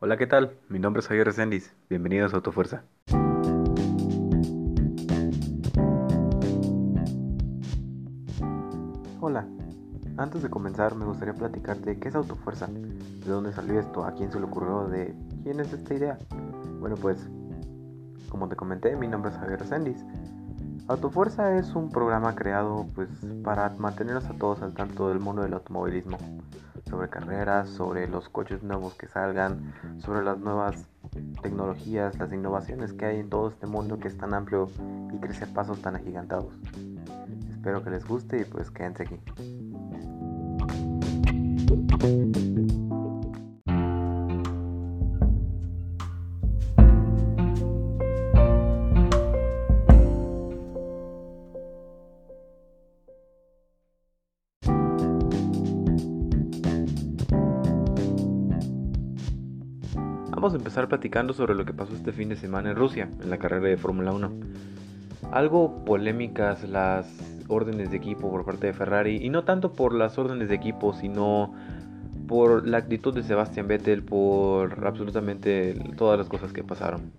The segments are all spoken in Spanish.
Hola, ¿qué tal? Mi nombre es Javier Resendiz. Bienvenidos a Autofuerza. Hola, antes de comenzar me gustaría platicarte qué es Autofuerza, de dónde salió esto, a quién se le ocurrió, de quién es esta idea. Bueno, pues, como te comenté, mi nombre es Javier Resendiz. Autofuerza es un programa creado pues para mantenernos a todos al tanto del mundo del automovilismo, sobre carreras, sobre los coches nuevos que salgan, sobre las nuevas tecnologías, las innovaciones que hay en todo este mundo que es tan amplio y crece a pasos tan agigantados. Espero que les guste y pues quédense aquí. Vamos a empezar platicando sobre lo que pasó este fin de semana en Rusia, en la carrera de Fórmula 1. Algo polémicas las órdenes de equipo por parte de Ferrari, y no tanto por las órdenes de equipo, sino por la actitud de Sebastian Vettel, por absolutamente todas las cosas que pasaron.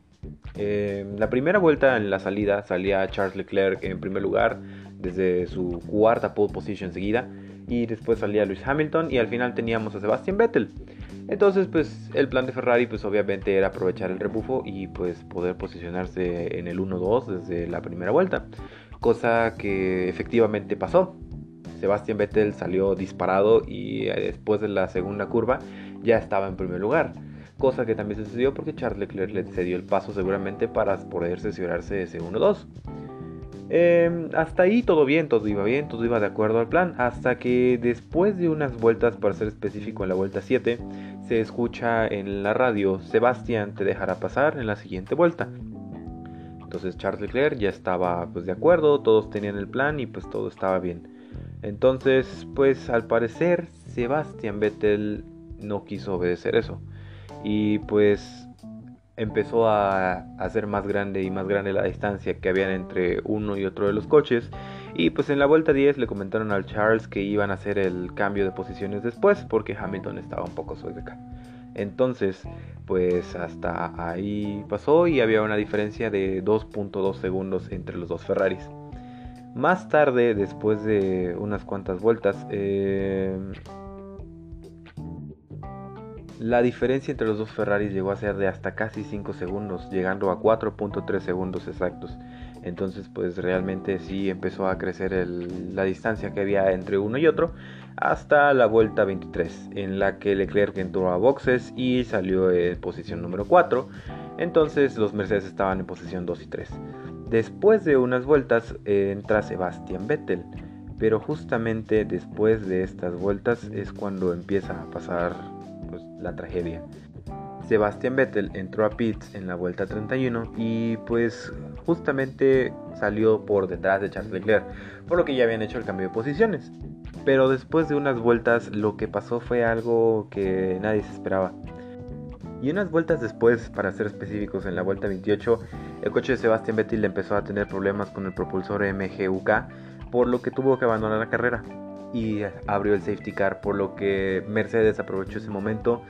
Eh, la primera vuelta en la salida salía Charles Leclerc en primer lugar desde su cuarta pole position seguida y después salía Lewis Hamilton y al final teníamos a Sebastian Vettel. Entonces, pues el plan de Ferrari, pues obviamente era aprovechar el rebufo y pues poder posicionarse en el 1-2 desde la primera vuelta, cosa que efectivamente pasó. Sebastian Vettel salió disparado y eh, después de la segunda curva ya estaba en primer lugar, cosa que también sucedió porque Charles Leclerc le cedió el paso seguramente para poder cerciorarse ese 1-2. Em, hasta ahí todo bien, todo iba bien, todo iba de acuerdo al plan, hasta que después de unas vueltas, para ser específico en la vuelta 7, se escucha en la radio, Sebastián te dejará pasar en la siguiente vuelta. Entonces Charles Leclerc ya estaba pues de acuerdo, todos tenían el plan y pues todo estaba bien. Entonces pues al parecer Sebastián Vettel no quiso obedecer eso. Y pues empezó a hacer más grande y más grande la distancia que habían entre uno y otro de los coches. Y pues en la vuelta 10 le comentaron al Charles que iban a hacer el cambio de posiciones después porque Hamilton estaba un poco sueca. Entonces, pues hasta ahí pasó y había una diferencia de 2.2 segundos entre los dos Ferraris. Más tarde, después de unas cuantas vueltas, eh, la diferencia entre los dos Ferraris llegó a ser de hasta casi 5 segundos, llegando a 4.3 segundos exactos. Entonces pues realmente sí empezó a crecer la distancia que había entre uno y otro hasta la vuelta 23 en la que Leclerc entró a boxes y salió en posición número 4. Entonces los Mercedes estaban en posición 2 y 3. Después de unas vueltas entra Sebastian Vettel. Pero justamente después de estas vueltas es cuando empieza a pasar pues, la tragedia. Sebastian Vettel entró a pits en la vuelta 31 y pues justamente salió por detrás de Charles Leclerc, por lo que ya habían hecho el cambio de posiciones. Pero después de unas vueltas lo que pasó fue algo que nadie se esperaba. Y unas vueltas después, para ser específicos, en la vuelta 28, el coche de Sebastian Vettel empezó a tener problemas con el propulsor MGUK, por lo que tuvo que abandonar la carrera y abrió el safety car, por lo que Mercedes aprovechó ese momento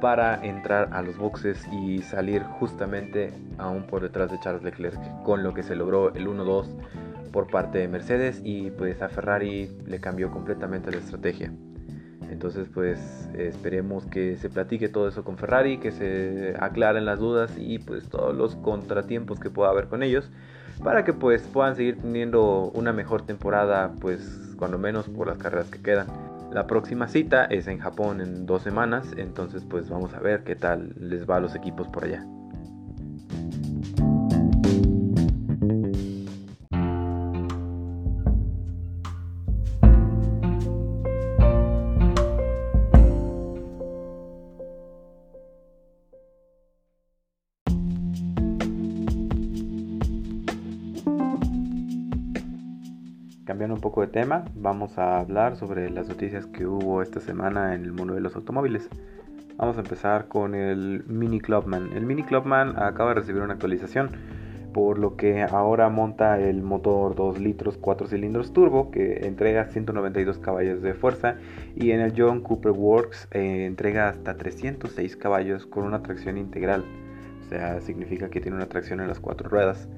para entrar a los boxes y salir justamente aún por detrás de Charles Leclerc, con lo que se logró el 1-2 por parte de Mercedes y pues a Ferrari le cambió completamente la estrategia. Entonces pues esperemos que se platique todo eso con Ferrari, que se aclaren las dudas y pues todos los contratiempos que pueda haber con ellos para que pues puedan seguir teniendo una mejor temporada pues cuando menos por las carreras que quedan. La próxima cita es en Japón en dos semanas, entonces pues vamos a ver qué tal les va a los equipos por allá. Cambiando un poco de tema, vamos a hablar sobre las noticias que hubo esta semana en el mundo de los automóviles. Vamos a empezar con el Mini Clubman. El Mini Clubman acaba de recibir una actualización, por lo que ahora monta el motor 2 litros 4 cilindros turbo que entrega 192 caballos de fuerza y en el John Cooper Works eh, entrega hasta 306 caballos con una tracción integral, o sea, significa que tiene una tracción en las cuatro ruedas.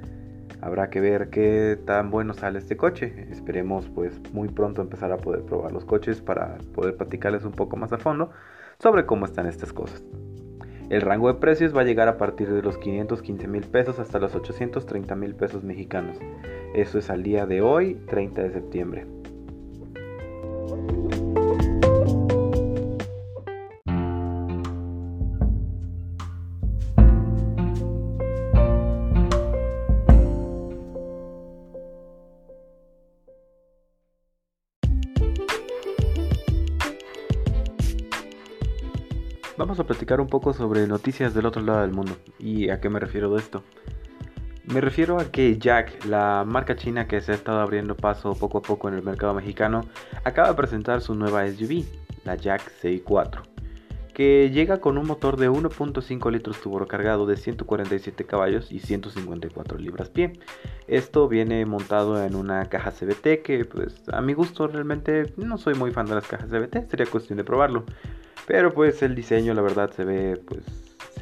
Habrá que ver qué tan bueno sale este coche. Esperemos pues muy pronto empezar a poder probar los coches para poder platicarles un poco más a fondo sobre cómo están estas cosas. El rango de precios va a llegar a partir de los 515 mil pesos hasta los 830 mil pesos mexicanos. Eso es al día de hoy, 30 de septiembre. A platicar un poco sobre noticias del otro lado del mundo. ¿Y a qué me refiero de esto? Me refiero a que Jack, la marca china que se ha estado abriendo paso poco a poco en el mercado mexicano, acaba de presentar su nueva SUV, la Jack C4, que llega con un motor de 1.5 litros cargado de 147 caballos y 154 libras-pie. Esto viene montado en una caja CBT que pues a mi gusto realmente no soy muy fan de las cajas CBT, sería cuestión de probarlo. Pero pues el diseño la verdad se ve pues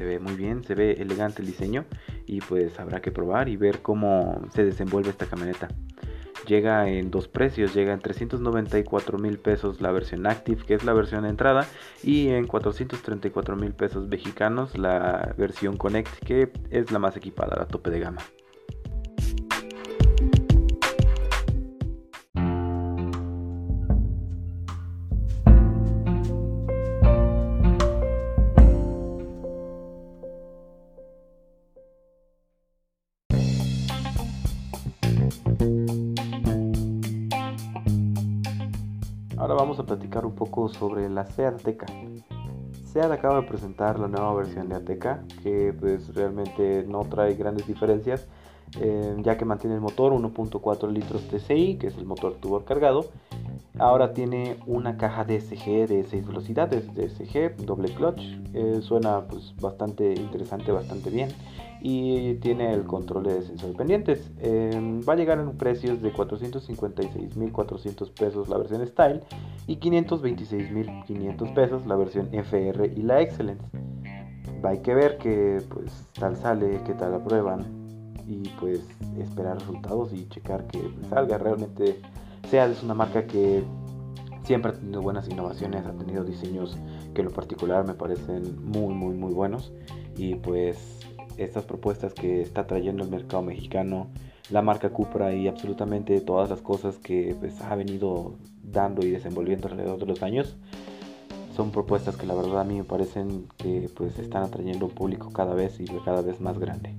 se ve muy bien, se ve elegante el diseño y pues habrá que probar y ver cómo se desenvuelve esta camioneta. Llega en dos precios, llega en 394 mil pesos la versión Active, que es la versión de entrada, y en 434 mil pesos mexicanos la versión Connect, que es la más equipada, la tope de gama. Ahora vamos a platicar un poco sobre la SEAT Ateca. SEAT acaba de presentar la nueva versión de Ateca que pues realmente no trae grandes diferencias eh, ya que mantiene el motor 1.4 litros TCI que es el motor tubo cargado Ahora tiene una caja DSG de 6 velocidades, DSG, doble clutch. Eh, suena pues bastante interesante, bastante bien. Y tiene el control de sensor pendientes. Em, va a llegar en precios de 456.400 pesos la versión Style y 526.500 pesos la versión FR y la Excellence. Hay que ver que pues tal sale, que tal aprueban y pues esperar resultados y checar que salga realmente SEAT es una marca que siempre ha tenido buenas innovaciones, ha tenido diseños que en lo particular me parecen muy, muy, muy buenos. Y pues estas propuestas que está trayendo el mercado mexicano, la marca Cupra y absolutamente todas las cosas que pues, ha venido dando y desenvolviendo alrededor de los años, son propuestas que la verdad a mí me parecen que pues están atrayendo un público cada vez y cada vez más grande.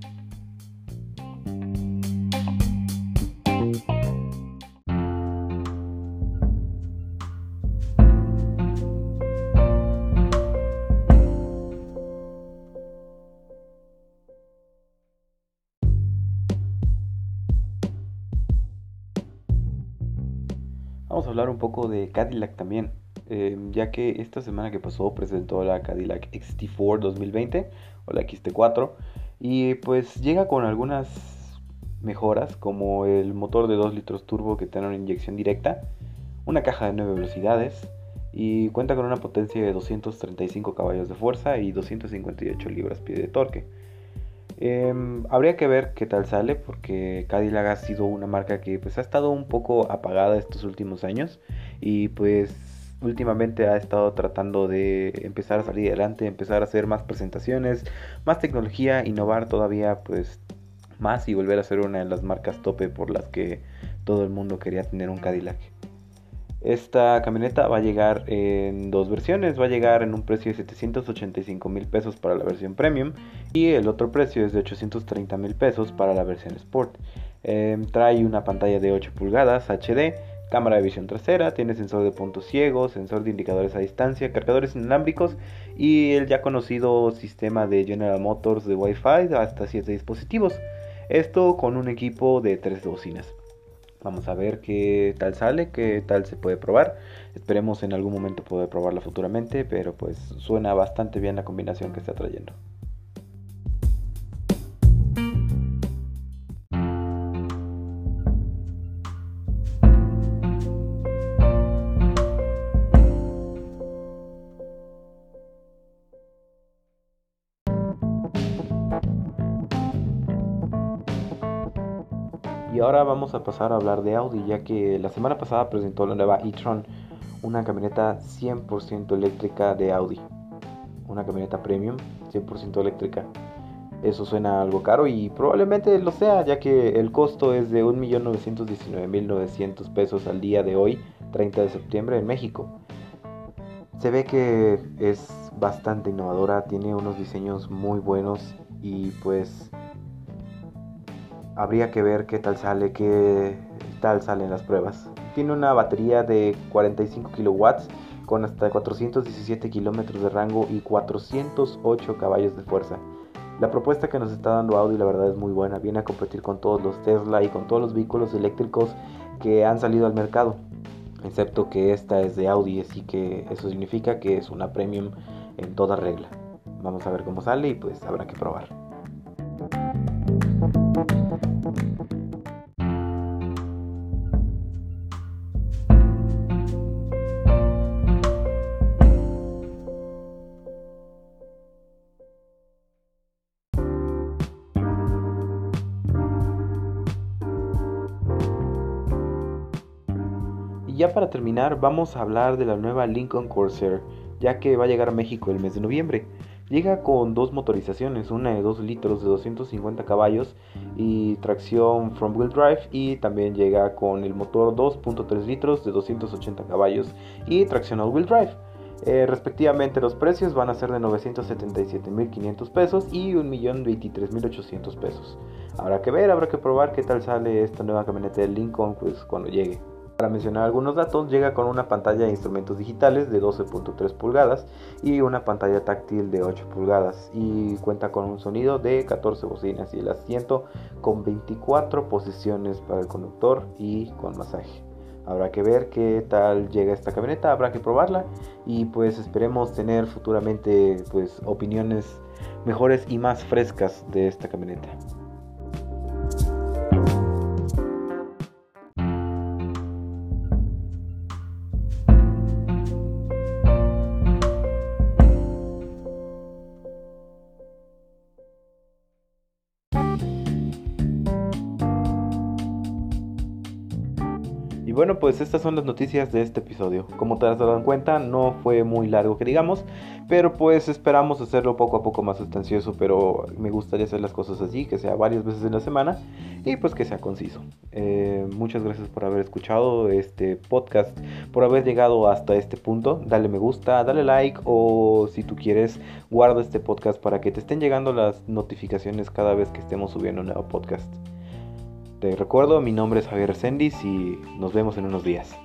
Vamos a hablar un poco de Cadillac también, eh, ya que esta semana que pasó presentó la Cadillac XT4 2020 o la XT4 y pues llega con algunas mejoras como el motor de 2 litros turbo que tiene una inyección directa, una caja de 9 velocidades y cuenta con una potencia de 235 caballos de fuerza y 258 libras-pie de torque. Em, habría que ver qué tal sale porque Cadillac ha sido una marca que pues ha estado un poco apagada estos últimos años y pues últimamente ha estado tratando de empezar a salir adelante, empezar a hacer más presentaciones, más tecnología, innovar todavía pues más y volver a ser una de las marcas tope por las que todo el mundo quería tener un Cadillac. Esta camioneta va a llegar en dos versiones, va a llegar en un precio de 785 mil pesos para la versión premium y el otro precio es de 830 mil pesos para la versión sport. Em, trae una pantalla de 8 pulgadas HD, cámara de visión trasera, tiene sensor de puntos ciegos, sensor de indicadores a distancia, cargadores inalámbricos y el ya conocido sistema de General Motors de Wi-Fi hasta 7 dispositivos. Esto con un equipo de 3 bocinas. Vamos a ver qué tal sale, qué tal se puede probar. Esperemos en algún momento poder probarla futuramente, pero pues suena bastante bien la combinación que está trayendo. Y ahora vamos a pasar a hablar de Audi, ya que la semana pasada presentó la nueva e-tron, una camioneta 100% eléctrica de Audi. Una camioneta premium 100% eléctrica. Eso suena algo caro y probablemente lo sea, ya que el costo es de 1.919.900 pesos al día de hoy, 30 de septiembre, en México. Se ve que es bastante innovadora, tiene unos diseños muy buenos y pues habría que ver qué tal sale, qué tal salen las pruebas. Tiene una batería de 45 kilowatts con hasta 417 kilómetros de rango y 408 caballos de fuerza. La propuesta que nos está dando Audi la verdad es muy buena, viene a competir con todos los Tesla y con todos los vehículos eléctricos que han salido al mercado, excepto que esta es de Audi, así que eso significa que es una premium en toda regla. Vamos a ver cómo sale y pues habrá que probar. Y ya para terminar, vamos a hablar de la nueva Lincoln Corsair, ya que va a llegar a México el mes de noviembre. Llega con dos motorizaciones, una de 2 litros de 250 caballos y tracción front wheel drive y también llega con el motor 2.3 litros de 280 caballos y tracción all wheel drive. Eh, respectivamente los precios van a ser de 977.500 pesos y 1.023.800 pesos. Habrá que ver, habrá que probar qué tal sale esta nueva camioneta de Lincoln pues, cuando llegue. Para mencionar algunos datos, llega con una pantalla de instrumentos digitales de 12.3 pulgadas y una pantalla táctil de 8 pulgadas y cuenta con un sonido de 14 bocinas y el asiento con 24 posiciones para el conductor y con masaje. Habrá que ver qué tal llega esta camioneta, habrá que probarla y pues esperemos tener futuramente pues opiniones mejores y más frescas de esta camioneta. Bueno, pues estas son las noticias de este episodio. Como te has dado cuenta, no fue muy largo que digamos, pero pues esperamos hacerlo poco a poco más sustancioso, pero me gustaría hacer las cosas así, que sea varias veces en la semana y pues que sea conciso. Eh, muchas gracias por haber escuchado este podcast, por haber llegado hasta este punto. Dale me gusta, dale like o si tú quieres, guarda este podcast para que te estén llegando las notificaciones cada vez que estemos subiendo un nuevo podcast. Te recuerdo, mi nombre es Javier Sendis y nos vemos en unos días.